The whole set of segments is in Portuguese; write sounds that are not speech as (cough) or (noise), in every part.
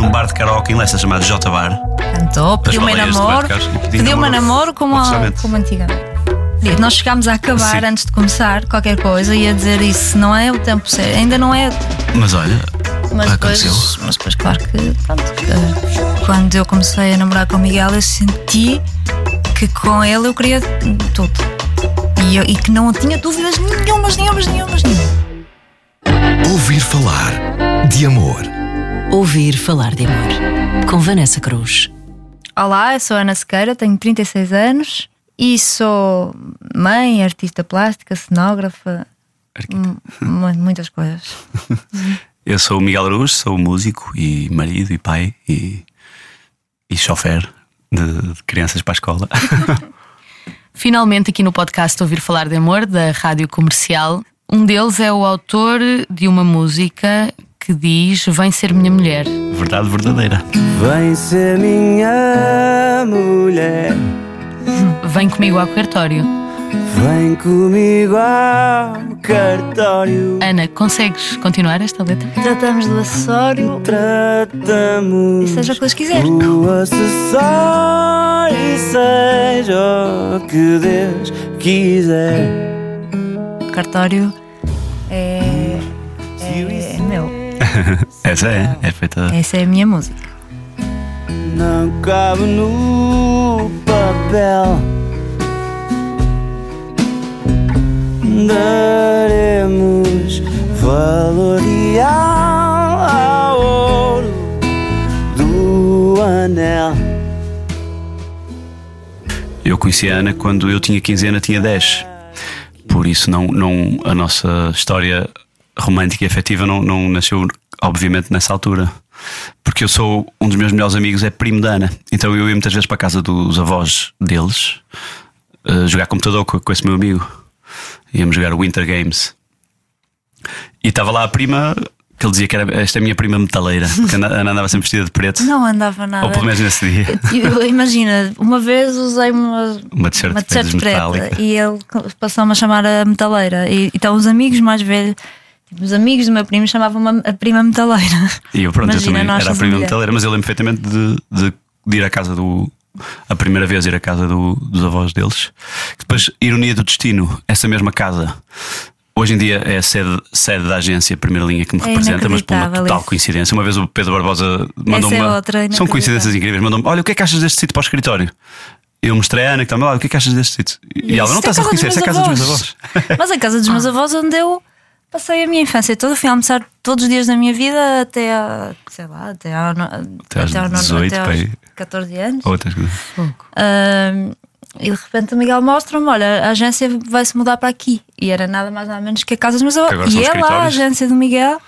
num bar de karaoke em Leicester chamado J Bar. Cantou, pediu-me namoro. Pediu-me namoro namoro como, a- como antigamente. Nós chegámos a acabar Sim. antes de começar qualquer coisa e a dizer isso não é o tempo certo, ainda não é. Mas olha, Mas aconteceu. depois, mas depois, claro que, pronto, eh, quando eu comecei a namorar com o Miguel, eu senti que com ele eu queria tudo. E, eu- e que não tinha dúvidas nenhumas, nenhumas, nenhumas, nenhumas. Ouvir falar de amor. Ouvir falar de amor. Com Vanessa Cruz. Olá, eu sou Ana Sequeira, tenho 36 anos e sou mãe, artista plástica, cenógrafa, muitas coisas. eu sou o Miguel Araújo, sou músico e marido e pai e, e chofer de, de crianças para a escola. (laughs) Finalmente, aqui no podcast Ouvir Falar de Amor, da Rádio Comercial, um deles é o autor de uma música que diz Vem ser minha mulher. Verdade verdadeira. Vem ser minha mulher, Vem comigo ao cartório. vem comigo ao cartório. Ana, consegues continuar esta letra? Tratamos do acessório Tratamos e seja o que Deus quiser. o acessório e seja o que Deus quiser. Cartório Essa é, é feita. Essa é a minha música. Não cabe no papel. Daremos valor real ao ouro do anel. Eu conheci a Ana quando eu tinha 15 anos, tinha 10. Por isso, não, não, a nossa história romântica e afetiva não, não nasceu, obviamente, nessa altura. Porque eu sou um dos meus melhores amigos, é primo da Ana. Então eu ia muitas vezes para a casa dos avós deles eh, jogar computador com, com esse meu amigo. Íamos jogar Winter Games. E estava lá a prima, que ele dizia que era esta é a minha prima metaleira, porque a Ana andava sempre vestida de preto. Não andava nada. Ou pelo menos nesse dia. (laughs) Eu- Imagina, uma vez usei uma, Uma t-shirt preta metálica. e ele passou-me a chamar a metaleira. E, então os amigos mais velhos, os amigos do meu primo chamavam-me a prima metaleira. E eu, pronto, Imagina, eu também era a prima metaleira, mas eu lembro perfeitamente de, de, de ir à casa do. A primeira vez ir à casa do- dos avós deles. Depois, ironia do destino, essa mesma casa. Hoje em dia é a sede, sede da agência Primeira Linha que me É representa, mas por uma total coincidência. Uma vez o Pedro Barbosa mandou-me. Essa é uma- outra, São coincidências incríveis. Mandou-me: Olha, o que é que achas deste sítio para o escritório? Eu mostrei a Ana que estava lá, o que é que achas deste sítio? E, ela não é estás a reconhecer, é a meus casa dos meus avós. avós. Mas a casa dos meus (laughs) avós, onde eu passei a minha infância toda, fui almoçar todos os dias da minha vida até a, sei lá, até, a, Até aos ao nono- 18, até aos 14 anos. Outras coisas. E de repente o Miguel mostra-me: olha, a agência vai-se mudar para aqui. E era nada mais nada menos que a casa dos meus avós. E é lá a agência do Miguel.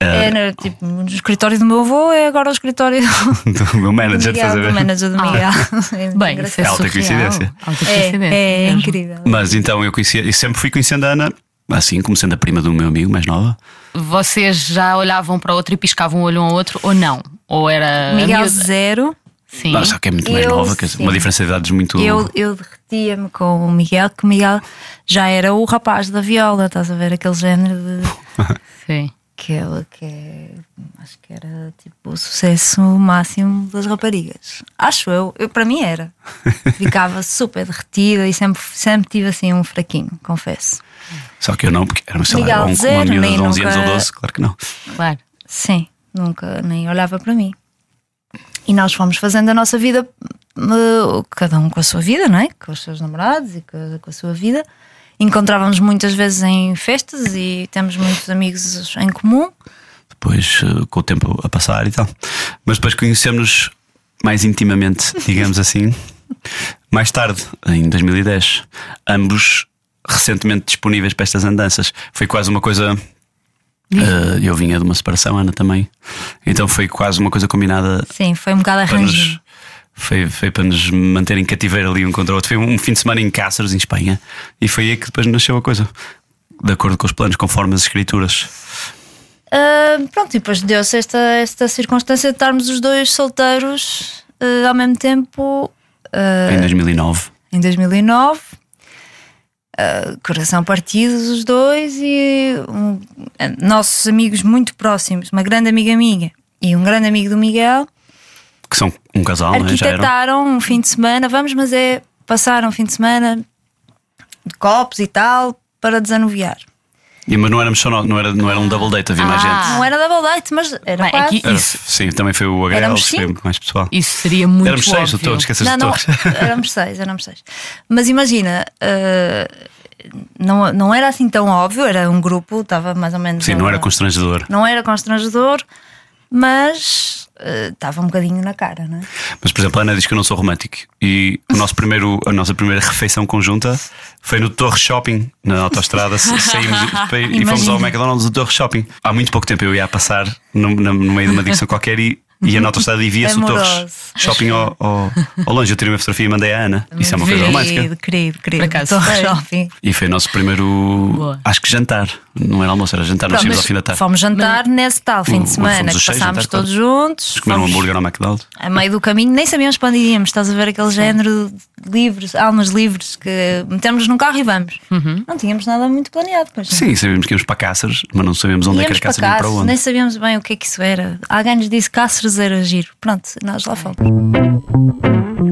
É, no- tipo, o escritório do meu avô é agora o escritório do, (laughs) Do meu do manager, estás a Miguel, do manager do Miguel. (laughs) É muito Bem, isso é. Alta surreal. coincidência. Alta é, coincidência. é, mesmo. incrível. Mas então eu conhecia, e sempre fui conhecendo a Ana, assim como sendo a prima do meu amigo mais nova. Vocês já olhavam para o outro e piscavam um olho um ao outro ou não? Ou era. Miguel miúda? zero. Sim. Não, só que é muito mais Eu, nova, sim. uma diferença de idades muito. Eu, eu derretia-me com o Miguel, que o Miguel já era o rapaz da viola, estás a ver? Aquele género de. (laughs) Sim. que ele que é, acho que era tipo o sucesso máximo das raparigas. Acho eu, eu para mim era. (laughs) Ficava super derretida e sempre, sempre tive assim um fraquinho, confesso. Só que eu não, porque era sei lá, Miguel um- uma zero, miúda nem de 11 anos ou nunca- 12, claro que não. Claro. Sim, nunca nem olhava para mim. E nós fomos fazendo a nossa vida, eh, cada um com a sua vida, não é? Com os seus namorados e com, com a sua vida. Encontrávamos muitas vezes em festas e temos muitos amigos em comum. Depois, eh, com o tempo a passar e tal. Mas depois conhecemos mais intimamente, digamos (laughs) assim, mais tarde, em 2010. Ambos recentemente disponíveis para estas andanças. Foi quase uma coisa. eh, eu vinha de uma separação, Ana também. Então foi quase uma coisa combinada Sim, foi um bocado para nos, arranjinho. foi, foi para nos manter em cativeiro ali um contra o outro. Foi um fim de semana em Cáceres, em Espanha, e foi aí que depois nasceu a coisa. De acordo com os planos, conforme as escrituras. Ah, pronto, e depois deu-se esta, esta circunstância de estarmos os dois solteiros ah, ao mesmo tempo ah, Em 2009. em 2009. Ah, coração partido os dois e um, ah, nossos amigos muito próximos, uma grande amiga minha e um grande amigo do Miguel Que são um casal, é? Arquitetaram um fim de semana. Vamos, mas é passar um fim de semana de copos e tal para desanuviar. E, mas não éramos só nós, não era, não era um double date, havia mais Ah. gente. Não era double date, mas era Bem, quase. aqui- Era- Isso. sim, também foi o HL, Éramos foi cinco. mais pessoal. Isso seria muito éramos seis, óbvio. esqueces Não, de não, todos. (laughs) éramos seis, éramos seis. Mas imagina, eh, não, não era assim tão óbvio, era um grupo, estava mais ou menos. Sim, não a- era constrangedor. Não era constrangedor, mas eh, estava um bocadinho na cara, não é? Mas, por exemplo, a Ana diz que eu não sou romântico. E o nosso primeiro, a nossa primeira refeição conjunta foi no Torre Shopping, na autostrada. Sa- (laughs) Saímos e- fomos ao. McDonald's do Torre Shopping. Há muito pouco tempo eu ia a passar no, no meio de uma digressão qualquer e, e a na autostrada e via-se o Torre Amoroso. Shopping ao, ao, ao longe. Eu tirei uma fotografia e mandei à Ana. Isso é uma coisa romântica. Querido, querido, querido. Acaso Torre foi. Shopping. E foi o nosso primeiro, Boa. acho que jantar. Não era almoço, era jantar. Nós mas ao fim da tarde. Fomos jantar nesse tal fim de semana fomos que passámos jantar, todos juntos. Comer um Fomos hambúrguer ao McDonald's. A meio do caminho, nem sabíamos para onde iríamos. Estás a ver aquele género de livros, almas livres que metemos num carro e vamos. Não tínhamos nada muito planeado. Pois não. Sim, sabíamos que íamos para Cáceres, mas não sabíamos onde é que Íamos era para Cáceres para Cáceres, onde. nem sabíamos bem o que é que isso era. Alguém nos disse que Cáceres era giro. Pronto, nós lá fomos.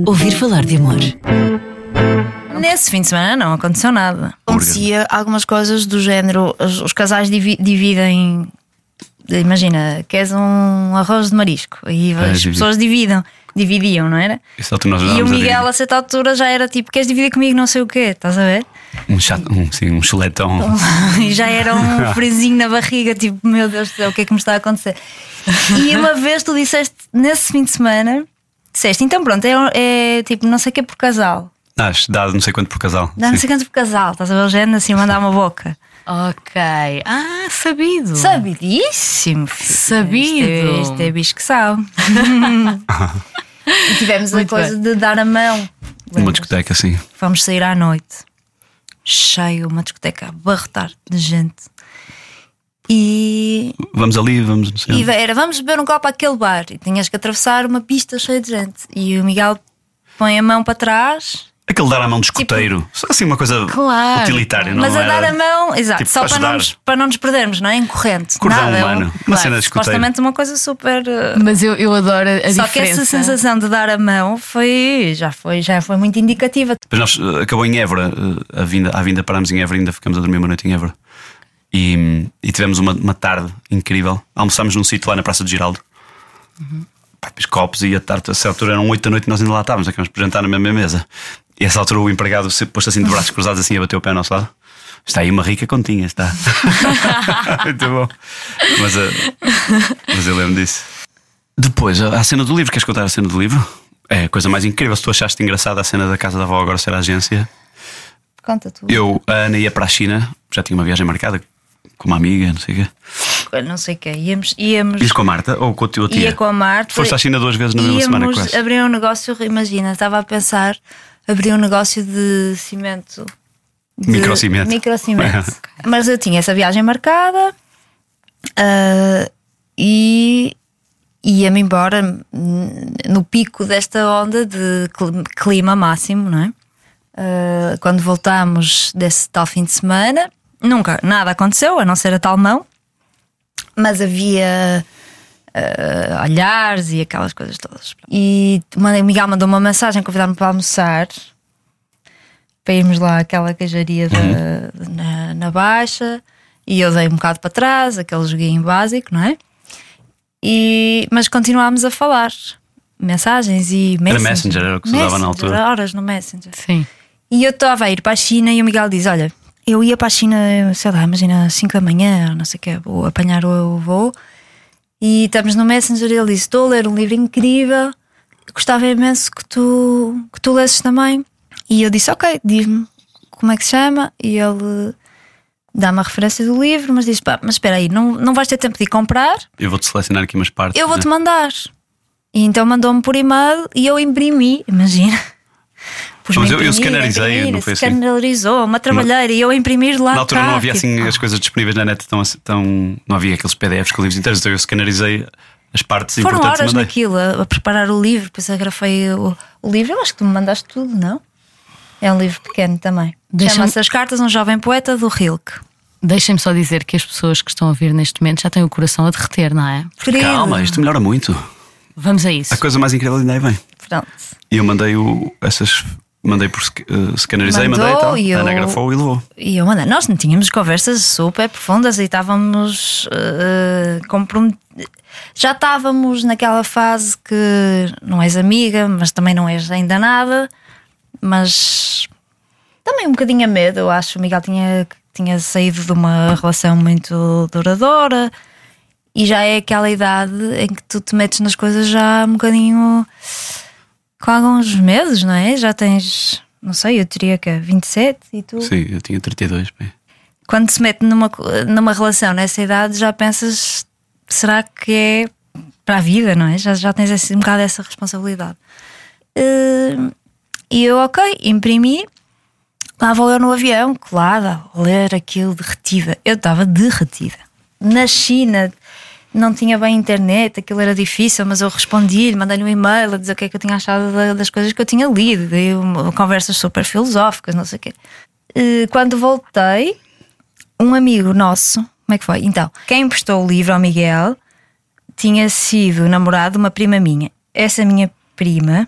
Ouvir falar de amor. Nesse fim de semana não aconteceu nada. Acontecia algumas coisas do género: os, os casais divi- dividem. Imagina, queres um arroz de marisco e as divide. pessoas dividam, dividiam, não era? É nós E o a Miguel, dividir. a certa altura, já era tipo: queres dividir comigo não sei o quê, estás a ver? Um, chato, um, sim, um chuletão. (laughs) e já era um (laughs) frisinho na barriga, tipo, meu Deus do céu, o que é que me está a acontecer? E uma vez tu disseste, nesse fim de semana, disseste, então pronto, é, é tipo, não sei o que é por casal. Acho, dá não sei quanto por casal. Dá não Sim. sei quanto por casal, estás a ver o género assim, mandar uma boca. Ok. Ah, sabido. Sabidíssimo, filho. Sabido. Isto é, isto é bicho que sabe. (laughs) e tivemos a coisa de dar a mão. Lembras? discoteca, assim. Fomos sair à noite, cheio, uma discoteca a abarrotar de gente. E Vamos ali, vamos. E era, vamos beber um copo àquele bar. E tinhas que atravessar uma pista cheia de gente. E o Miguel põe a mão para trás. Aquele dar a mão de escoteiro. Só assim uma coisa Claro. utilitária, não mas a era? dar a mão, exato, tipo, só para para não, ajudar. nos, para não nos perdermos, não é? Em corrente. Cordão Nada, é um- humano. Uma cena de escoteiro. Supostamente uma coisa super. uh, Mas eu, eu adoro a, a Só que diferença. essa sensação de dar a mão foi já foi, já foi muito indicativa. Depois nós eh, acabou em Évora, eh, a vinda, à vinda parámos em Évora, ainda ficamos a dormir uma noite em Évora. E, e tivemos uma, uma tarde incrível. Almoçámos num sítio lá na Praça de Giraldo. Pá, depois copos e a tarde, a essa altura eram 8 da noite e nós ainda lá estávamos, acabamos por jantar na mesma mesa. E essa altura o empregado se pôs assim de braços cruzados assim a bater o pé ao nosso lado. Está aí uma rica continha, está. (laughs) Muito bom. Mas, eh, mas eu lembro disso. Depois, a a cena do livro, queres contar a cena do livro? É a coisa mais incrível. Se tu achaste engraçada a cena da casa da avó agora ser a agência, Conta tu. eu, a Ana ia para a China, já tinha uma viagem marcada com uma amiga, não sei o quê. Não sei o que íamos, íamos Ias com a Marta ou com a tua tia? ia com a Marta. Foste à China duas vezes na mesma semana, quase. abrir um negócio, imagina, estava a pensar abrir um negócio de cimento. de- Microcimento. Microcimento. (laughs) Mas eu tinha essa viagem marcada ah, e ia-me embora no pico desta onda de cli- clima máximo, não é? Ah, quando voltámos desse tal fim de semana, nunca nada aconteceu, a não ser a tal mão, mas havia ah, olhares e aquelas coisas todas. E uma Miguel mandou uma mensagem convidar-me para almoçar para irmos lá àquela queijaria da- na, na Baixa e eu dei um bocado para trás, aquele joguinho básico, não é? E, mas continuámos a falar. Mensagens e Messenger. Messenger, era o que se usava na altura. horas no Messenger. Sim. E eu estava a ir para a China e o Miguel diz: Olha, eu ia para a China, sei lá, imagina 5 da manhã, não sei o que, vou apanhar o voo. E estamos no Messenger e ele disse: Estou a ler um livro incrível, gostava imenso que tu, que tu lesses também. E eu disse: Ok, diz-me como é que se chama. E ele dá-me a referência do livro, mas diz: Pá, mas espera aí, não, não vais ter tempo de ir comprar? Eu vou-te selecionar aqui umas partes. Eu vou-te né? mandar. E então mandou-me por e-mail e eu imprimi, imagina. Pus-me Mas eu- eu imprimir, scannerizei, imprimir, não foi assim? Escanarizou, uma trabalheira e eu a imprimir lá. Na altura cá, não havia tipo, assim as coisas disponíveis na net tão, tão não havia aqueles PDFs com livros inteiros, então eu scannerizei as partes Foram importantes e horas naquilo a, a preparar o livro, depois agrafei o, o livro. Eu acho que tu me mandaste tudo, não? É um livro pequeno também. Chama-se As Cartas um Jovem Poeta do Rilke. Deixem-me só dizer que as pessoas que estão a ouvir neste momento já têm o coração a derreter, não é? Querido. Calma, isto melhora muito. Vamos a isso. A coisa mais incrível ainda aí vem. Pronto. E eu mandei o, essas. Mandei por eh, scannerizei, mandei e tal. e eu- grafou e levou. E eu mandei. Nós não tínhamos conversas super profundas e estávamos eh, comprom- Já estávamos naquela fase que não és amiga, mas também não és ainda nada. Mas também um bocadinho a medo. Eu acho que o Miguel tinha, tinha saído de uma relação muito duradoura e já é aquela idade em que tu te metes nas coisas já um bocadinho com alguns medos, não é? Já tens, não sei, eu diria que é 27 e tu Sim, eu tinha 32. bem. quando se mete numa, numa relação nessa idade, já pensas: será que é para a vida, não é? Já, já tens esse, um bocado essa responsabilidade. Eh, E eu, ok, imprimi. Lá vou eu no avião, colada, ler aquilo derretida. Eu estava derretida. Na China não tinha bem internet, aquilo era difícil, mas eu respondi-lhe, mandei-lhe um e-mail a dizer o que é que eu tinha achado da- das coisas que eu tinha lido, dei conversas super filosóficas, não sei o quê. Eh, Quando voltei, um amigo nosso, como é que foi? Então, quem emprestou o livro ao Miguel tinha sido namorado de uma prima minha. Essa minha prima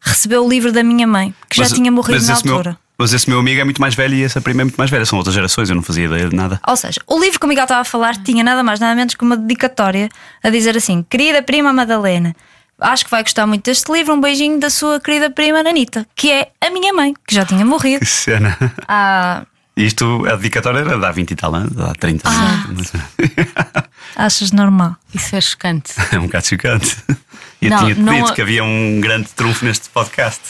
recebeu o livro da minha mãe, que Mas- já tinha morrido na esse meu- altura. Mas esse meu amigo é muito mais velho e essa prima é muito mais velha. São outras gerações, eu não fazia ideia de nada. Ou seja, o livro que o Miguel estava a falar tinha nada mais, nada menos que uma dedicatória a dizer assim: Querida prima Madalena, acho que vai gostar muito deste livro. Um beijinho da sua querida prima Nanita, que é a minha mãe, que já tinha morrido Que cena. há. Isto, a dedicatória era de há 20 e tal anos, há 30 Ah. anos. (laughs) Achas normal? Isso é chocante. (laughs) É um bocado chocante. E eu Não, tinha-te não dito a- que havia um grande trunfo neste podcast.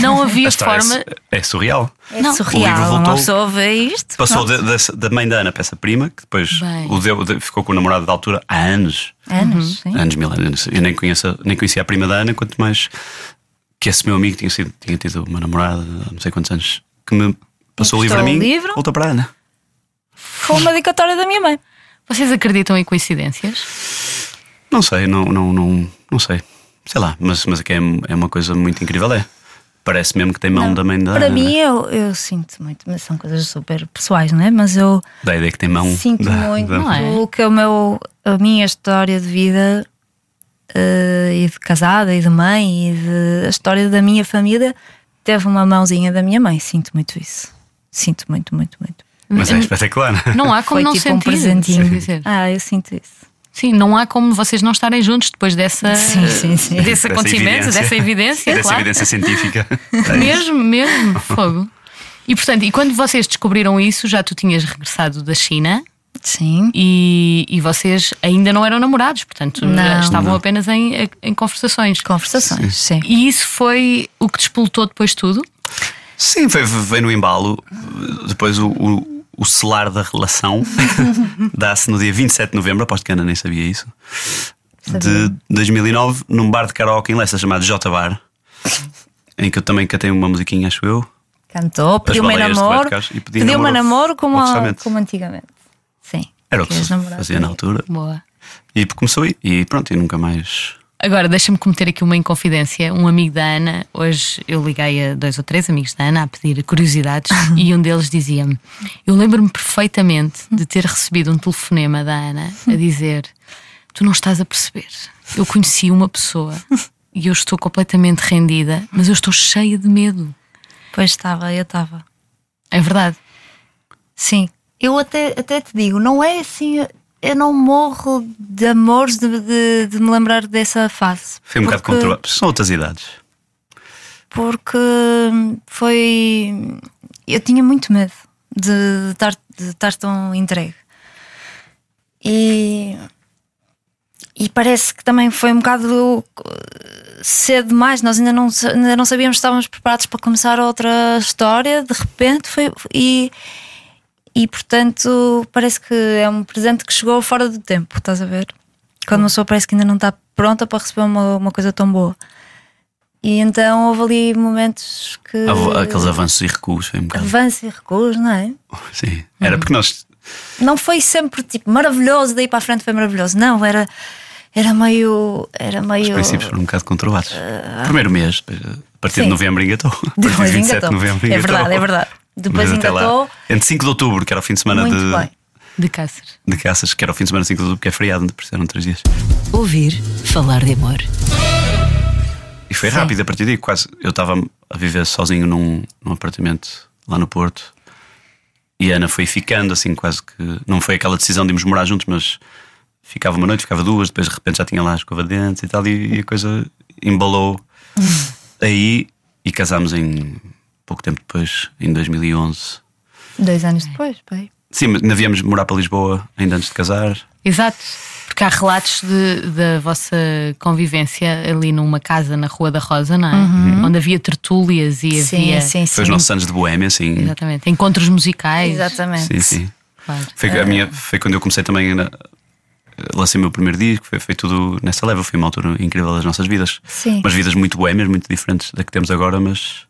Não havia história forma. é, é surreal. É Não, o livro surreal. Uma voltou- pessoa vê isto. Passou da, da- da mãe da Ana para essa prima, que depois Bem. o deu, de- ficou com o namorado da altura há anos. Anos, sim. Anos, mil anos. Eu nem, conheço, nem conhecia a prima da Ana, quanto mais que esse meu amigo tinha, sido, tinha tido uma namorada há não sei quantos anos, que me passou o livro a mim, o livro? voltou para a Ana. Foi uma dedicatória da minha mãe. Vocês acreditam em coincidências? Não sei, não, não, não, não sei. Sei lá, mas, mas aqui é, é uma coisa muito incrível, é. Parece mesmo que tem mão da mãe da Para Ana. mim, eu, eu sinto muito, mas são coisas super pessoais, não é? Mas eu Da ideia que tem mão. sinto da- muito da- não é? o que é o meu, a minha história de vida eh, e de casada e de mãe e de, a história da minha família teve uma mãozinha da minha mãe. Sinto muito isso. Sinto muito, muito, muito. Mas é espetacular. Não há como Foi não tipo um sentir. presentinho. quer dizer. Ah, eu sinto isso. Sim, não há como vocês não estarem juntos depois dessa, Sim, sim, sim. desse Dessa acontecimento, evidência. dessa evidência, Dessa claro. evidência científica. É (laughs) Mesmo, mesmo, fogo. E portanto, e quando vocês descobriram isso, já tu tinhas regressado da China Sim. e, e vocês ainda não eram namorados, portanto Não. estavam Não. apenas em, em conversações. Conversações, sim. E isso foi o que despoltou depois tudo? Sim, foi, veio no embalo. Depois o, o, o selar da relação (laughs) dá-se no dia 27 de novembro, aposto que a Ana nem sabia isso. De 2009, num bar de karaoke em Leicester chamado J Bar, em que eu também cantei uma musiquinha, acho eu. Cantou, pediu-me namoro. Pediu-me namoro como, a- como antigamente. Sim. Era o que namorar fazia na altura. Boa. E começou aí. E pronto, e nunca mais. Agora, deixa-me cometer aqui uma inconfidência. Um amigo da Ana, hoje eu liguei a dois ou três amigos da Ana a pedir curiosidades (laughs) e um deles dizia-me: Eu lembro-me perfeitamente de ter recebido um telefonema da Ana a dizer: Tu não estás a perceber. Eu conheci uma pessoa e eu estou completamente rendida, mas eu estou cheia de medo. Pois estava, eu estava. É verdade. Sim. Eu até, até te digo, não é assim. Eu não morro de amores de, de, de me lembrar dessa fase. Foi um bocado conturbado. São outras idades. Porque foi. Eu tinha muito medo de estar, de estar tão entregue. E. E parece que também foi um bocado eh, cedo demais. Nós ainda não, ainda não sabíamos se estávamos preparados para começar outra história. De repente foi. E, e portanto, parece que é um presente que chegou fora do tempo, estás a ver? Quando uma pessoa parece que ainda não está pronta para receber uma, uma coisa tão boa. E então houve ali momentos que. Aqueles avanços e recuos. Foi um bocado. Avanço e recuos, não é? (laughs) Sim. Era porque nós. Não foi sempre tipo maravilhoso, daí para a frente foi maravilhoso. Não, era, era meio. Era Os meio. princípios foram um bocado conturbados. Primeiro mês, a partir Sim. de novembro engatou. A partir de (laughs) Depois 27 engatou. de novembro É engatou. verdade, é verdade. Depois Mas até lá, entre 5 de outubro, que era o fim de semana Muito de, bem. De Cáceres. de caças, que era o fim de semana assim, porque é feriado, por isso eram três dias. Ouvir falar de amor. E foi Sim. rápido a partir daí, quase. Eu estava a viver sozinho num, num apartamento lá no Porto e a Ana foi ficando, assim, quase que. Não foi aquela decisão de irmos morar juntos, mas ficava uma noite, ficava duas, depois de repente já tinha lá a escova de dentes e tal, e, e a coisa embalou aí e casámos em pouco tempo depois, em 2011. Dois anos depois, pai. Sim, mas ainda viemos morar para Lisboa ainda antes de casar. Exato. Porque há relatos de- da vossa convivência ali numa casa na Rua da Rosa, não é? Onde havia tertúlias e Sim, havia. sim, Foi os sim. nossos anos de boémia, assim. Exatamente. Encontros musicais. Exatamente. Sim, sim. Claro. Foi, a minha, foi quando eu comecei também a lancei o meu primeiro disco, foi, foi tudo nessa leva, foi uma altura incrível das nossas vidas. Sim. Umas vidas muito boémias, muito diferentes da que temos agora, mas,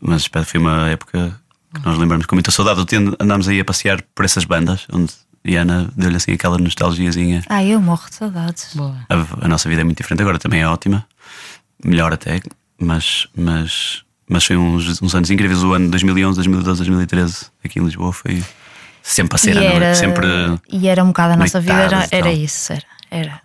mas foi uma época que nós lembramos com muita saudade. Andámos aí a passear por essas bandas, onde e a Ana deu-lhe assim aquela nostalgiazinha. Ah, eu morro de saudades. Boa. A, a nossa vida é muito diferente agora, também é ótima, melhor até, mas, mas, mas foi uns, uns anos incríveis. O ano 2011, 2012, 2013 aqui em Lisboa foi sempre a ser e, à era, noite, sempre. e era um bocado a nossa vida, era, era isso, era. Era,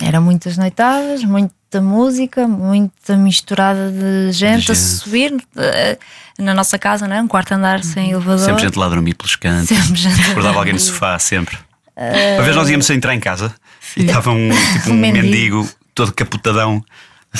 era muitas noitadas, muita música, muita misturada de gente a gente. subir eh, na nossa casa, não é? Um quarto andar sem elevador. Sempre gente lá a dormir pelos cantos. Sempre gente a Acordava alguém no sofá, sempre. Uma vez nós íamos a entrar em casa e estava um, tipo, (laughs) um Um mendigo. mendigo todo capotadão,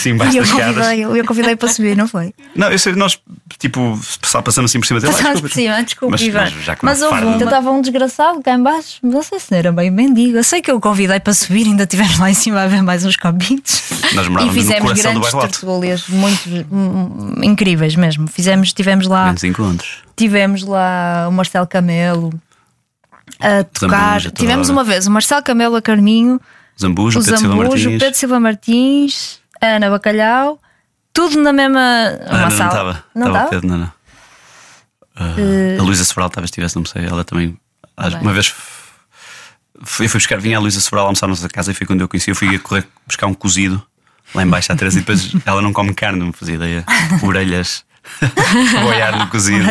embaixo E eu das escadas. convidei, eu convidei para subir, não foi? Não, eu sei, nós, tipo, só passamos assim por cima dele. desculpa. por cima, desculpe, Mas- Ivan. mas já Mas houve um, estava um desgraçado cá em baixo, não sei se não era bem mendigo. Eu sei que eu o convidei para subir, ainda estivemos lá em cima a ver mais uns cabitos. Nós E morávamos no fizemos coração do grandes tertúlias, muito hum, incríveis mesmo. Fizemos, tivemos lá, Grandes encontros. tivemos lá o Marcelo Camelo a tocar. Zambuja, tivemos hora. uma vez o Marcelo Camelo a Carminho, Zambujo, o Pedro Silva Zambujo, o Martins. Pedro Silva Martins, a Ana Bacalhau, tudo na mesma Ah, uma não, não sala. estava. Não Estava? Pedro, não, não. Ah, Eh, A Luísa Sobral talvez estivesse, não sei. Ela também. ah, Uma vez fui, eu fui buscar, vinha a Luísa Sobral almoçar na nossa casa e foi quando eu conheci. Eu fui a correr buscar um cozido lá embaixo à Teresa e depois (laughs) ela não come carne, não me fazia ideia. Orelhas. (laughs) Boiar no cozido.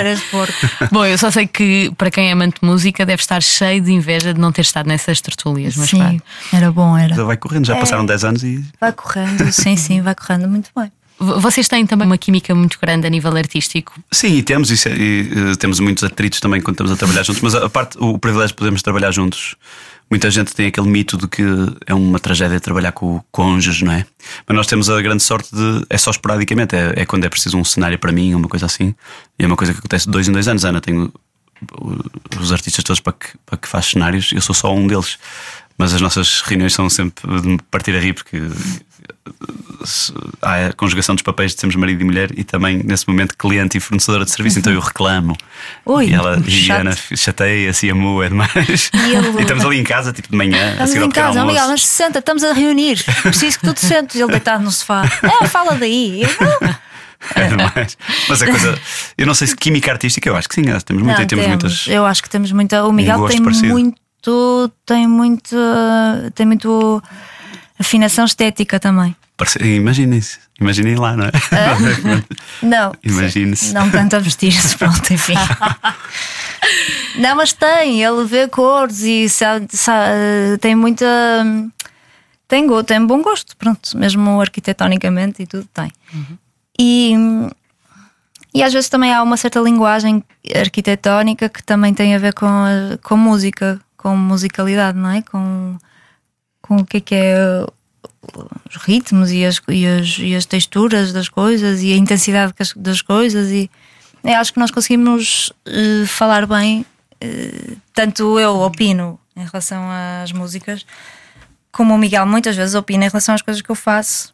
Bom, eu só sei que para quem é amante de música deve estar cheio de inveja de não ter estado nessas tertúlias, mas Sim, claro. era bom, era. Já vai correndo, já É. passaram 10 anos e Vai correndo, (laughs) sim, sim, vai correndo muito bem. Vocês têm também uma química muito grande a nível artístico. Sim, e temos, isso é- e, eh, temos muitos atritos também quando estamos a trabalhar juntos, mas a, a parte, o privilégio de podermos trabalhar juntos. Muita gente tem aquele mito de que é uma tragédia trabalhar com cônjuges, não é? Mas nós temos a grande sorte de. É só esporadicamente, é, é quando é preciso um cenário para mim, uma coisa assim. E é uma coisa que acontece dois em dois anos. Ana tem o- os artistas todos para que, para que faz cenários, eu sou só um deles. Mas as nossas reuniões são sempre de partir a rir, porque há a conjugação dos papéis de sermos marido e mulher e também nesse momento cliente e fornecedora de serviço, então eu reclamo. Ui, e ela e chato. a Ana chateia-se e amou, é demais. E ele- estamos ali em casa, tipo de manhã, a Estamos seguir ao em casa, oh, Miguel, almoço. mas senta, estamos a reunir. Preciso que tu te sentes. Ele deitado no sofá. É, fala daí. Eu, não. É demais. Mas a coisa, eu não sei se química artística, eu acho que sim, temos muita Não, e temos temos. muitas. Eu acho que temos muita. O Miguel gosto tem parecido. muito. Tem muito. Tem muito. Afinação estética também. Imaginem-se, imaginem lá, não é? (laughs) Não. Imagine-se. Não tanto a vestir-se, pronto, enfim. (laughs) não, mas tem, ele vê cores e sabe- sabe- tem muita. Tem, go- tem bom gosto, pronto, mesmo arquitetonicamente e tudo tem. E, e às vezes também há uma certa linguagem arquitetónica que também tem a ver com, a- com música, com musicalidade, não é? Com, com o que é que é os ritmos e as, e as, e as texturas das coisas e a intensidade das- coisas e eu acho que nós conseguimos eh, falar bem eh, tanto eu opino em relação às músicas como o Miguel muitas vezes opina em relação às coisas que eu faço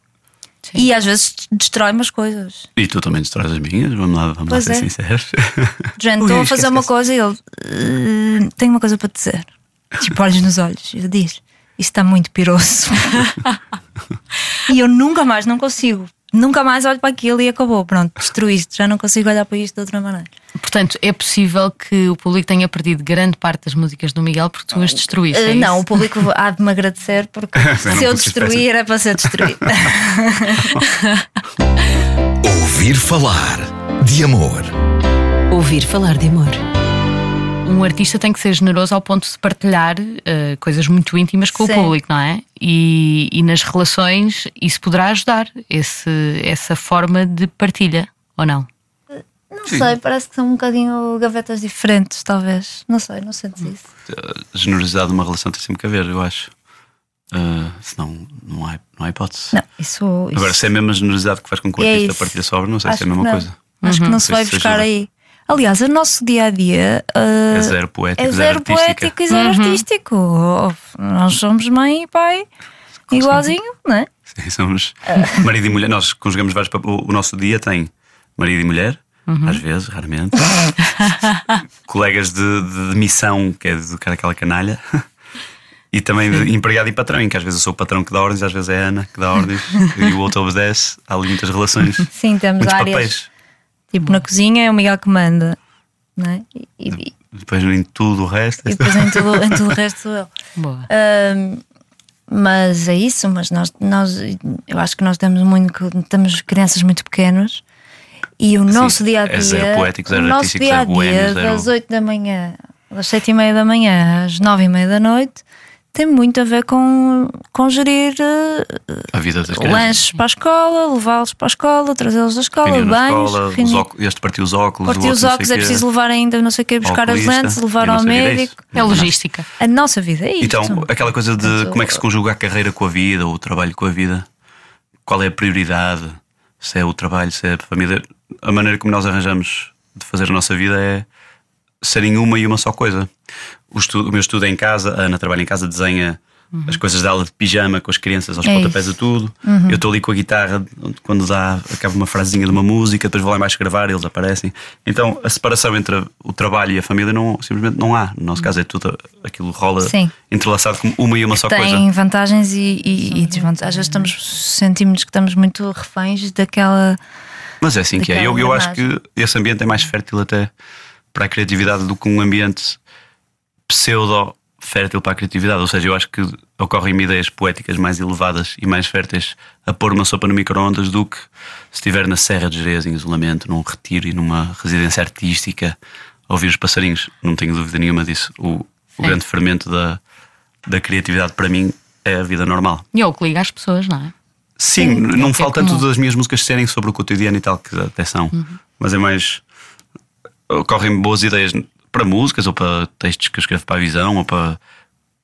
e às vezes destrói umas coisas E tu também destróis as minhas, vamos lá, vamos Pois lá ser é. sinceros. (laughs) Gente, estou a esquece, fazer uma esquece. coisa e ele "Eh, tenho uma coisa para te dizer tipo olhos nos olhos e diz está muito piroso (laughs) e eu nunca mais não consigo nunca mais olho para aquilo e acabou pronto, destruíste, já não consigo olhar para isto de outra maneira Portanto, é possível que o público tenha perdido grande parte das músicas do Miguel porque tu as destruíste. Eh, é não, isso? o público (laughs) há de me agradecer porque (laughs) se eu destruir é para ser destruído Ouvir falar de amor. Ouvir falar de amor. Um artista tem que ser generoso ao ponto de partilhar eh, coisas muito íntimas com Sim. o público, não é? E, e nas relações isso poderá ajudar, esse, essa forma de partilha, ou não? Não Sim. sei, parece que são um bocadinho gavetas diferentes, talvez. Não sei, não sentes isso. A generosidade de uma relação tem sempre que haver, eu acho. Ah, senão não há, não há hipótese. Não, isso. isso Agora, se é a mesma generosidade que faz com que o É artista isso. partilhe a sua obra, não sei Acho se é a mesma coisa. Acho que não se Não vai se buscar aí. Aliás, o nosso dia a dia É zero poético, é zero zero poético e zero artístico. Oh, Nós somos mãe e pai igualzinho, não é? Sim, somos marido e mulher. Nós conjugamos vários papéis. O nosso dia tem marido e mulher, às vezes, raramente. (laughs) Colegas de, de- de missão, que é educar aquela canalha. E também de empregado e patrão, em que às vezes eu sou o patrão que dá ordens, às vezes é a Ana que dá ordens (laughs) e o outro obedece. Há ali muitas relações. Sim, temos muitos áreas. papéis. Tipo, na cozinha é o Miguel que manda, não é? E, e- Depois em tudo o resto. e depois em tudo, em tudo o resto sou eu. (laughs) Boa. Ahm, mas é isso, mas nós, nós eu acho que nós temos muito temos crianças muito pequenas e o nosso dia a dia é zero poético, zero o nosso artístico, dia a zero dia zero- das 8 da manhã das 7 e meia da manhã às 9 e meia da noite tem muito a ver com, com gerir eh, A vida das crianças. lanches para a escola, levá-los para a escola, trazê-los da escola, banhos, escola, óculos, este partiu os óculos, partir o os óculos, é preciso levar ainda não sei o que, buscar as lentes, levar ao é médico. isso. É logística. A nossa vida é isto. Então, aquela coisa de como é que se conjuga a carreira com a vida, ou o trabalho com a vida, qual é a prioridade, se é o trabalho, se é a família. A maneira como nós arranjamos de fazer a nossa vida é serem uma e uma só coisa. O, estudo- o meu estudo é em casa, a Ana trabalha em casa, desenha as coisas dela de pijama com as crianças aos É pontapés a tudo. Eu estou ali com a guitarra, quando dá, acaba uma frasezinha de uma música, depois vou lá embaixo gravar, eles aparecem. Então a separação entre o trabalho e a família não, simplesmente não há. No nosso caso é tudo, aquilo rola Sim. entrelaçado como uma e uma só tem coisa. vantagens e, e, e desvantagens. Às vezes estamos, sentimos que estamos muito reféns daquela. Mas é assim que é. Eu, eu acho que esse ambiente é mais fértil até para a criatividade do que um ambiente pseudo fértil para a criatividade. Ou seja, eu acho que ocorrem-me ideias poéticas mais elevadas e mais férteis a pôr uma sopa no micro-ondas do que se estiver na Serra de Jerez, em isolamento, num retiro e numa residência artística, a ouvir os passarinhos. Não tenho dúvida nenhuma disso. O, o grande fermento da, da criatividade para mim é a vida normal. E é o que liga às pessoas, não é? Sim, não é me falta comum. tanto das minhas músicas serem sobre o cotidiano e tal, que até são. Uhum. Mas é mais. Ocorrem boas ideias para músicas ou para textos que eu escrevo para a visão ou para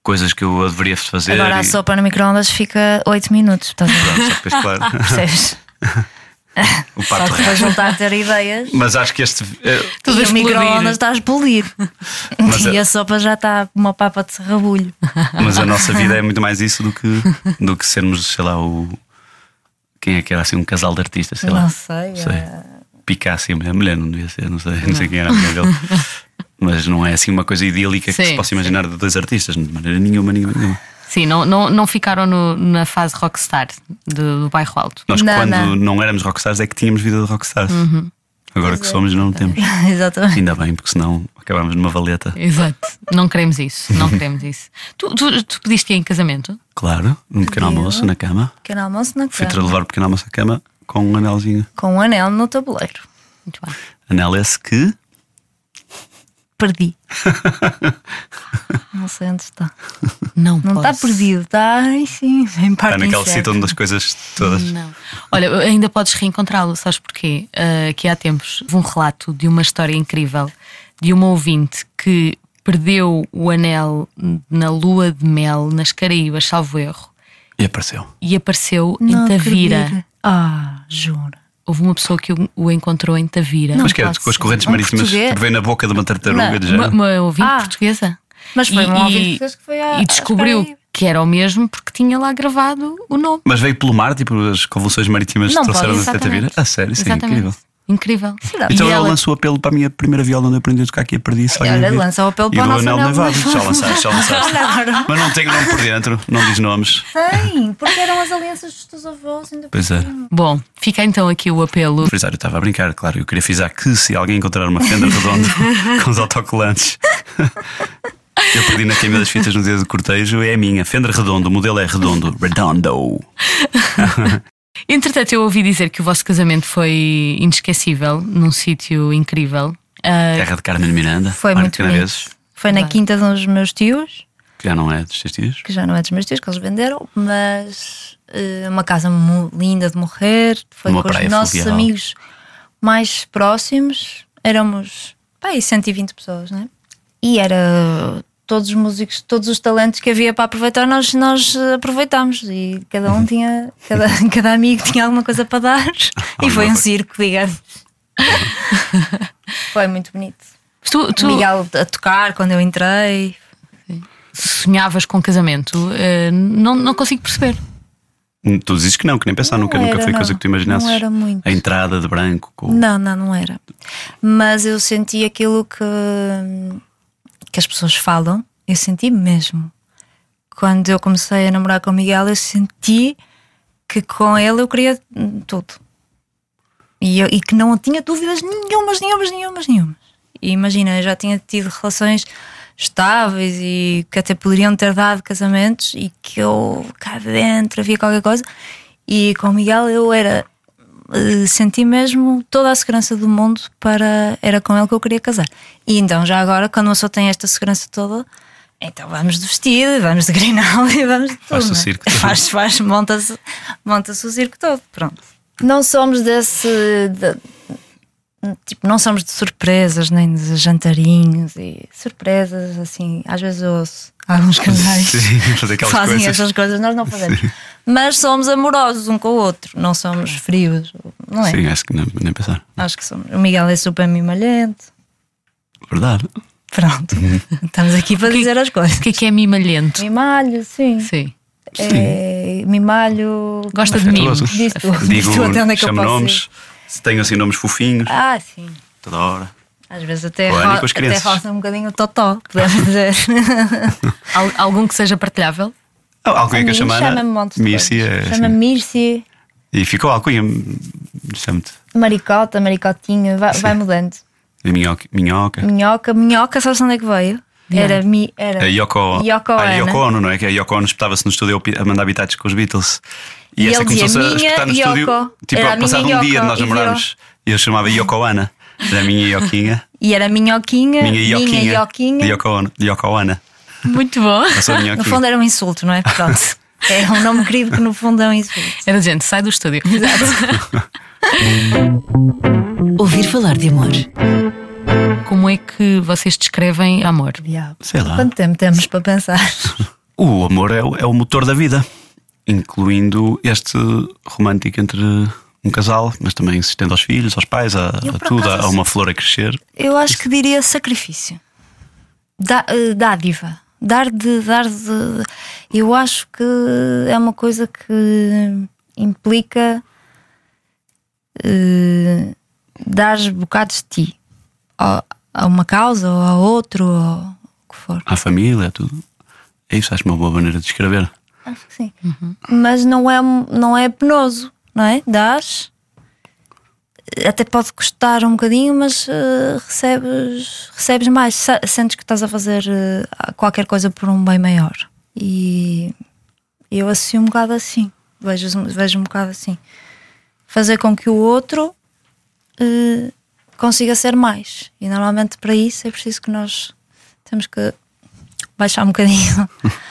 coisas que eu deveria fazer. Agora a e- sopa no micro-ondas fica 8 minutos. Estás a ver? Pronto, só depois, claro. (laughs) Percebes? (laughs) o Só pato que depois voltar a ter ideias. Mas acho que este. eh, a e o micro-ondas está a explodir. (laughs) Mas e é- a sopa já está com uma papa de serrabulho. Mas a nossa vida é muito mais isso do que, do que sermos, sei lá, o. Quem é que era assim? Um casal de artistas, sei lá. Não sei. sei. é- Picasso e a mulher. não devia ser, não sei, não sei quem era a mulher dele. (laughs) Mas não é assim uma coisa idílica que Sim, se possa sim. imaginar de dois artistas, de maneira nenhuma, nenhuma, nenhuma. Sim, não, não, não ficaram no- na fase rockstar do, do bairro alto. Nós, Não, quando não. não. éramos rockstars, é que tínhamos vida de rockstars. Uhum. Agora que somos, não temos. Exatamente. (laughs) Ainda bem, porque senão acabámos numa valeta. Exato. Não queremos isso. Não (laughs) queremos isso. Tu, tu, tu pediste em casamento? Claro, num pequeno Pediu. almoço na cama. Pequeno almoço na Fui cama. levar o pequeno almoço à cama com um anelzinho. Com um anel no tabuleiro. Muito bem. Anel esse que. Perdi. (laughs) não sei onde está. Não, Não está posso. perdido, está. Ai sim, em parte Está naquele sítio onde as coisas todas. Não. Olha, ainda podes reencontrá-lo, sabes porquê? Ah, que há tempos houve um relato de uma história incrível de uma ouvinte que perdeu o anel na lua de mel nas Caraíbas, salvo erro, E apareceu. e apareceu Não em Tavira. Ah, juro. Houve uma pessoa que o- encontrou em Tavira. Não Mas que é, com as correntes Um marítimas português? que vem na boca de uma tartaruga Não, de Uma, género. uma ouvinte Ah. portuguesa. Mas foi E- um e- ouvinte que foi a- E descobriu Caraíbas. que era o mesmo porque tinha lá gravado o nome. Mas veio pelo mar, tipo as convulsões marítimas Não que trouxeram pode, da Tavira. A sério, isso é Exatamente. incrível. Incrível. Será? Então E eu ela- lanço o apelo para a minha primeira viola onde eu aprendi a tocar aqui e perdi. Olha, lança o apelo E para o nosso anel noivado. noivado. Já lançaste, já (laughs) lançaste. Mas não tem o nome por dentro, não diz nomes. Tem, porque eram as alianças dos teus avós. Ainda por Pois é. Bom, fica então aqui o apelo. Frisar, eu estava a brincar, claro. Eu queria frisar que se alguém encontrar uma fenda (laughs) redonda com os autocolantes. (laughs) Eu perdi na queima das fitas no dia do cortejo, é a minha. Fender redondo, o modelo é redondo. Redondo. Entretanto, eu ouvi dizer que o vosso casamento foi inesquecível, num sítio incrível. Ah, Terra de Carmen Miranda. Foi muito bonito. Foi na quinta dos meus tios, que já não é dos teus tios. que já não é dos meus tios, que eles venderam, mas eh, uma casa mu- linda de morrer. Foi Uma com os praia nossos fluvial. amigos mais próximos. Éramos pá, aí 120 pessoas, né? E era todos os músicos, todos os talentos que havia para aproveitar, nós, nós eh, aproveitámos e cada um tinha, cada, (laughs) cada amigo tinha alguma coisa para dar (laughs) e foi um circo, digamos. foi muito bonito. tu, tu O Miguel a tocar quando eu entrei. sonhavas com casamento? Ah, não, não consigo perceber. Tu dizes que não, que nem pensar, Não nunca, nunca era, foi não. coisa que tu imaginasses. Não era muito. A entrada de branco com. Não, não, não era. Mas eu senti aquilo que, que as pessoas falam, eu senti mesmo. Quando eu comecei a namorar com o Miguel, eu senti que com ele eu queria tudo. E, eu- e que não tinha dúvidas nenhumas, nenhumas, nenhumas, nenhumas. E imagina, eu já tinha tido relações estáveis e que até poderiam ter dado casamentos e que eu cá dentro havia qualquer coisa. E com o Miguel eu era senti mesmo toda a segurança do mundo para era com ele que eu queria casar. E então já agora quando uma pessoa tem esta segurança toda, então vamos de vestido, vamos de grinal e vamos de tudo. Faz-se o não é? circo todo. Faz, faz, monta-se monta-se o circo todo, pronto. Não somos desse de- tipo, não somos de surpresas nem de jantarinhos e surpresas assim, às vezes eu ouço alguns Sim, (laughs) fazer aquelas fazem coisas. essas coisas, nós não fazemos. Mas somos amorosos um com o outro, não somos frios, não é? Sim, acho que nem, nem pensar. Acho que somos. O Miguel é super mimalhento. Verdade. Pronto, (laughs) estamos aqui para dizer as coisas. O que é que é mimalhento? Mimalho, sim. Sim. É, mimalho. Gosta de mimos. Diz tu, diz Digo, tu até onde é que eu chamo posso ir. Se tenho assim nomes fofinhos, Ah, sim. toda hora. Às vezes até, ro até roça um bocadinho o totó, podemos dizer. (laughs) Al- algum que seja partilhável? Ah, a alcunha que eu chamo chama-me monte Mirci é. Chama-me assim. Mirci, E ficou a alcunha. Chamo-te. maricota, maricotinha, vai, vai mudando. (laughs) E minhoca. minhoca. Minhoca, minhoca, sabes onde é que veio? Era, mi, era A Yoko, Yoko a Ono. Yoko Ono, não é? Que a Yoko Ono espetava-se no estúdio a mandar habitats com os Beatles. E, E dizia, começou-se a "Minha espetar no estúdio. Yoko." Tipo, Era a passado um minha dia de Yoko, nós e namorarmos. E eu chamava Yoko Ana. Era a minha Yoquinha. E era minhoquinha, Minha Yoquinha. minha Yoquinha. de Yoko, ono, de Yoko Ana. Muito bom. A No fundo era um insulto, não é? Pronto. (laughs) É um nome querido que no fundo é um insulto. Era gente, sai do estúdio. (laughs) Ouvir falar de amor. Como é que vocês descrevem amor? Diabo. Sei lá. Quanto tempo temos para pensar? (laughs) O amor é, o- é o motor da vida, incluindo este romântico entre um casal, mas também se estende aos filhos, aos pais, a, a tudo, acaso, a uma flor a crescer. Eu acho que diria sacrifício. Dá, eh, dádiva. Dar de, dar de. Eu acho que é uma coisa que implica eh, dar bocados de ti a, a uma causa ou a outro ou o que for. À família, a tudo. É isso, acho uma boa maneira de escrever. Acho que sim. Mas não é, não é penoso, não é? Dás. Até pode custar um bocadinho, mas eh, recebes, recebes mais. Sentes que estás a fazer eh, qualquer coisa por um bem maior. E eu associo um bocado assim. Vejo, vejo um bocado assim. Fazer com que o outro eh, consiga ser mais. E normalmente para isso é preciso que nós temos que baixar um bocadinho. (laughs)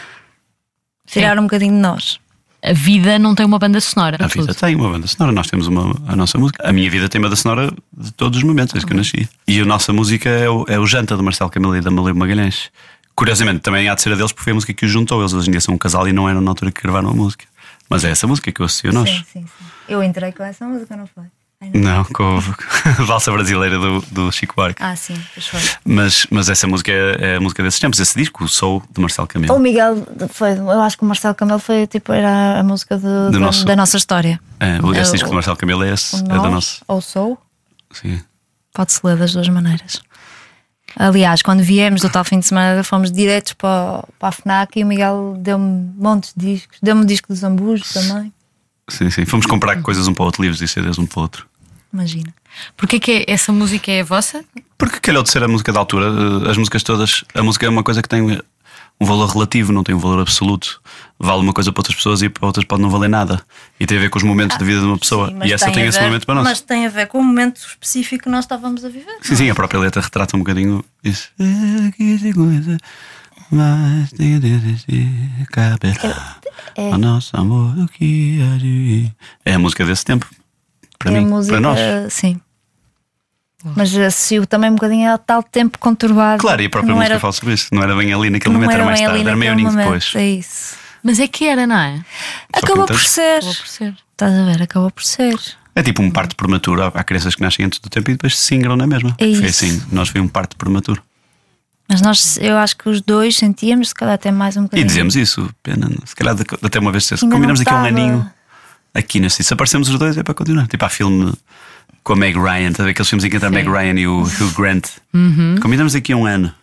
Tirar um bocadinho de nós. A vida não tem uma banda sonora. A vida tudo. tem uma banda sonora, nós temos uma, a nossa música. A minha vida tem banda sonora de todos os momentos, desde que eu nasci. E a nossa música é o, é o Janta do Marcelo Camelo e da Malê Magalhães. Curiosamente, também há de ser a deles porque foi a música que os juntou. Eles hoje em dia são um casal e não eram na altura que gravaram a música. Mas é essa música que eu associo a nós. Sim, sim, sim. Eu entrei com essa música, não foi? Não. Com a (laughs) valsa brasileira do, do Chico Buarque. Ah, sim, pois foi. Mas, mas essa música é, é a música desses tempos, esse disco, o Soul de Marcelo Camelo. O Miguel foi, eu acho que o Marcelo Camelo foi tipo, era a música de- da, nosso- da nossa história. É, o- esse É, disco o- do Marcelo Camelo é esse, O é da nossa. Ou sou, Sim. pode-se ler das duas maneiras. Aliás, quando viemos do tal fim de semana, fomos diretos para, para a FNAC e o Miguel deu-me montes de discos. Deu-me o disco dos Ambujos também. Sim, sim. Fomos comprar coisas um para o outro, livros e CDs um para o outro. Imagina. Porquê que é- essa música é a vossa? Porque calhou de ser a música da altura, eh, as músicas todas, a música é uma coisa que tem um valor relativo, não tem um valor absoluto. Vale uma coisa para outras pessoas e para outras pode não valer nada. E tem a ver com os momentos da vida de uma pessoa. Sim, e essa tem, a esse ver- momento para nós. Mas tem a ver com o momento específico que nós estávamos a viver. Sim, sim, a própria letra retrata um bocadinho isso. "Ah, mas tem de caberá É. ao nosso amor o que há de vir." É a música desse tempo. Para mim, música, para nós. Sim. Mas associo também um bocadinho a tal tempo conturbado. Claro, e a própria música era, fala sobre isso. Não era bem ali naquele não momento, era era mais tarde, era meio aninho depois. É isso. Mas é que era, não é? Acabou por ser. Acabou por ser. Estás a ver? Acabou por ser. É tipo um parto prematuro. Há há crianças que nascem antes do tempo e depois se singram na mesma. É Foi isso. assim, nós foi um parto prematuro. Mas nós, eu acho que os dois sentíamos, se calhar até mais um E bocadinho. dizemos isso, pena, se calhar até uma vez se combinamos aqui um aninho aqui nesse. Se aparecemos os dois é para continuar. Tipo, há filme com a Meg Ryan, tá aqueles filmes em que entra a Meg Ryan e o Hugh Grant. Uhum. Combinamos aqui um ano.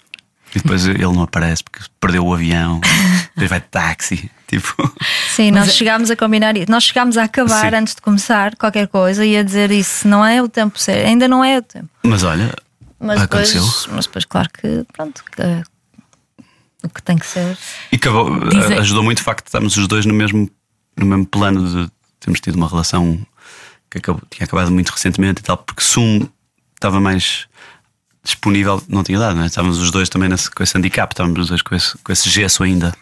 E depois ele não aparece porque perdeu o avião, (laughs) depois vai de táxi. Tipo, Sim, nós chegámos a combinar isso. Nós chegámos a acabar Sim. antes de começar qualquer coisa e a dizer isso. Não é o tempo certo. Ainda não é o tempo. mas olha, Mas aconteceu. depois, mas depois, claro que, pronto, que, o que tem que ser. E acabou, Dizem- ajudou muito o facto de estarmos os dois no mesmo, no mesmo plano de termos tido uma relação que acabou- tinha acabado muito recentemente e tal, porque se um estava mais disponível, não tinha dado, não é? Estávamos os dois também nesse, com esse handicap, estávamos os dois com esse, com esse gesso ainda.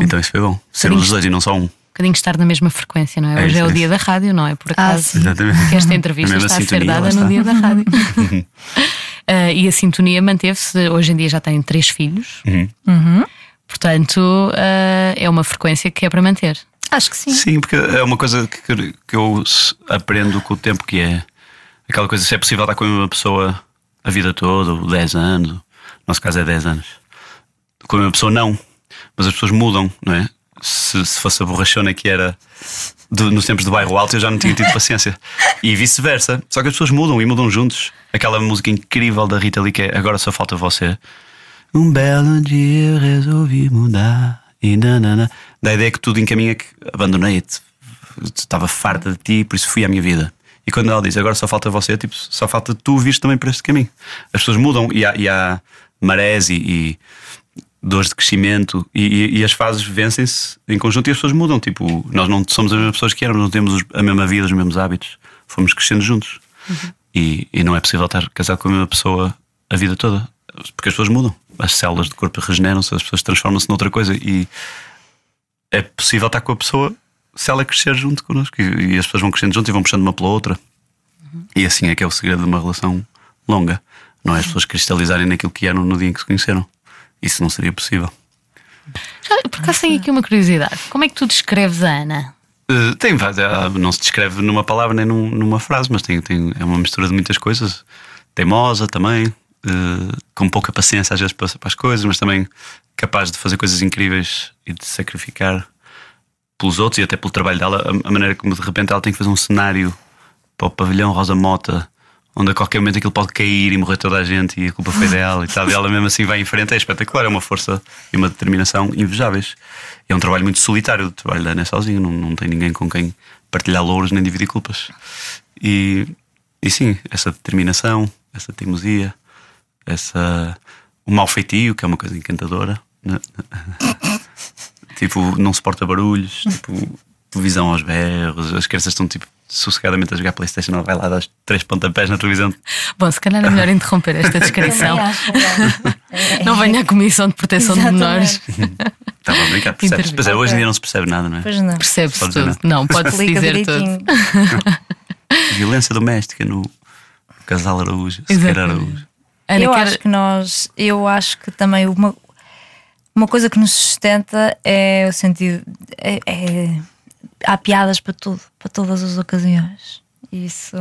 Então isso foi bom. Sermos os dois e não só um. Um bocadinho estar na mesma frequência, não é? É Hoje isso, é o é dia da rádio, não é? Por Ah, acaso. Exatamente. Que esta entrevista (laughs) está a ser dada no dia da rádio. Ah, (laughs) e a sintonia manteve-se. Hoje em dia já tem três filhos. Uhum. Portanto, ah, é uma frequência que é para manter. Acho que sim. Sim, porque é uma coisa que, que eu aprendo com o tempo que é aquela coisa se é possível estar com uma pessoa a vida toda, ou 10 anos, no nosso caso é 10 anos. Com uma pessoa não, mas as pessoas mudam, não é? Se, se fosse a borrachona que era do- nos tempos do bairro alto, eu já não tinha tido paciência. E vice-versa. Só que as pessoas mudam e mudam juntos. Aquela música incrível da Rita Lee que é Agora Só Falta Você. Um belo dia resolvi mudar. E nanana. Da ideia que tudo encaminha que abandonei-te. Estava farta de ti, por isso fui à minha vida. E quando ela diz agora só falta você, tipo, só falta tu vires também por este caminho. As pessoas mudam e há, e há marés e, e dores de crescimento e, e- as fases vencem-se em conjunto e as pessoas mudam. Tipo, nós não somos as mesmas pessoas que éramos, não temos os- a mesma vida, os mesmos hábitos. Fomos crescendo juntos. E, e não é possível estar casado com a mesma pessoa a vida toda. Porque as pessoas mudam. As células do corpo regeneram-se, as pessoas transformam-se noutra coisa. E é possível estar com a pessoa se ela crescer junto connosco. E, e as pessoas vão crescendo junto e vão puxando uma pela outra. E assim é que é o segredo de uma relação longa. Não é as pessoas cristalizarem naquilo que eram no dia em que se conheceram. Isso não seria possível. Já, por acaso tenho aqui uma curiosidade. Como é que tu descreves a Ana? Uh, tem ah, não se descreve numa palavra nem num- numa frase, mas tem, tem, é uma mistura de muitas coisas. Teimosa também, uh, com pouca paciência às vezes para, as coisas, mas também capaz de fazer coisas incríveis e de sacrificar pelos outros e até pelo trabalho dela. A, a maneira como de repente ela tem que fazer um cenário para o pavilhão Rosa Mota, onde a qualquer momento aquilo pode cair e morrer toda a gente e a culpa foi dela e tal. E ela mesmo assim vai em frente, é espetacular, é uma força e uma determinação invejáveis. É um trabalho muito solitário, o trabalho da Ana é sozinho, não, não tem ninguém com quem partilhar louros nem dividir culpas. E, e sim, essa determinação, essa teimosia, essa, o mau feitio, que é uma coisa encantadora. né? (laughs) tipo, não suporta barulhos, tipo, televisão aos berros, as crianças estão tipo sossegadamente a jogar Playstation, ela vai lá dar três pontapés na televisão. Bom, se calhar é melhor (laughs) interromper esta descrição. É. (laughs) Não venha à Comissão de Proteção de Menores. Estava a brincar, percebes? Pois é, hoje em dia não se percebe nada, não é? Pois não. Percebe-se Pode dizer tudo. Não, pode-se dizer tudo. Violência doméstica no casal Araújo, Sequeira Exatamente. Araújo. Ana, eu quer- acho que nós, eu acho que também uma, uma coisa que nos sustenta é o sentido. É, é- há piadas para tudo, para todas as ocasiões. Isso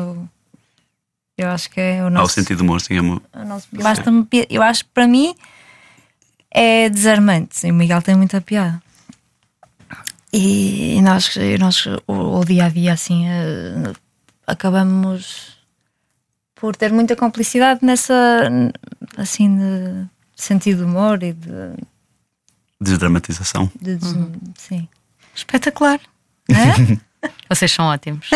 eu acho que é o Há o nosso. sentido de humor, sim, é nosso Basta-me pi- eu acho que para mim é desarmante. E o Miguel tem muita piada. E, nós, nós o, o dia a dia assim eh, acabamos por ter muita complicidade nessa assim de sentido de humor e de, desdramatização. de- de- sim. Espetacular. É? (laughs) Vocês são ótimos.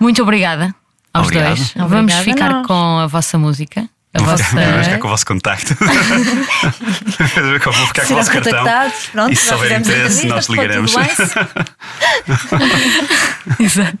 Muito obrigada aos Obrigado. dois. Obrigada Vamos ficar nós. com a vossa música. A Vou vossa. ficar, vou ficar com o vosso contacto. (laughs) vou ficar com o Serão vosso cartão. contactados, pronto, e se já houver fizemos a interesse, nós ligaremos. (laughs) Exato.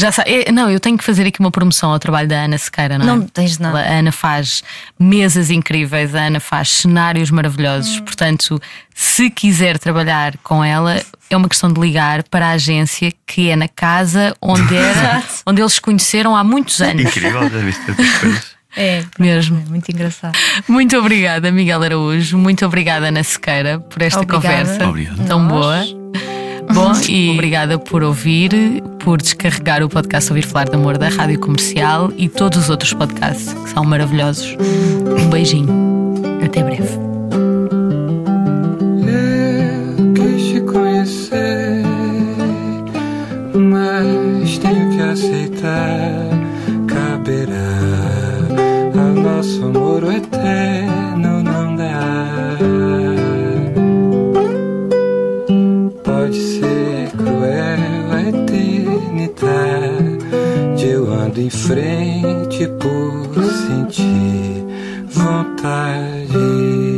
Já sabe, é, não, eu tenho que fazer aqui uma promoção ao trabalho da Ana Sequeira, não é? Não tens nada. A Ana faz mesas incríveis, a Ana faz cenários maravilhosos. Hum. Portanto, se quiser trabalhar com ela, é uma questão de ligar para a agência que é na casa onde (laughs) era, onde eles se conheceram há muitos anos. Incrível, já viste tantas (laughs) coisas. É, Mesmo. é muito engraçado. Muito obrigada, Miguel Araújo. Muito obrigada, Ana Sequeira, por esta Obrigada. conversa Obrigado. tão Nós. boa. Bom, e obrigada por ouvir, por descarregar o podcast Ouvir Falar de Amor da Rádio Comercial e todos os outros podcasts que são maravilhosos. Um beijinho. Até breve. Eu quis te conhecer, mas tenho que aceitar. Caberá ao nosso amor eterno, não dá. Cruel a eternidade. Eu ando em frente por sentir vontade.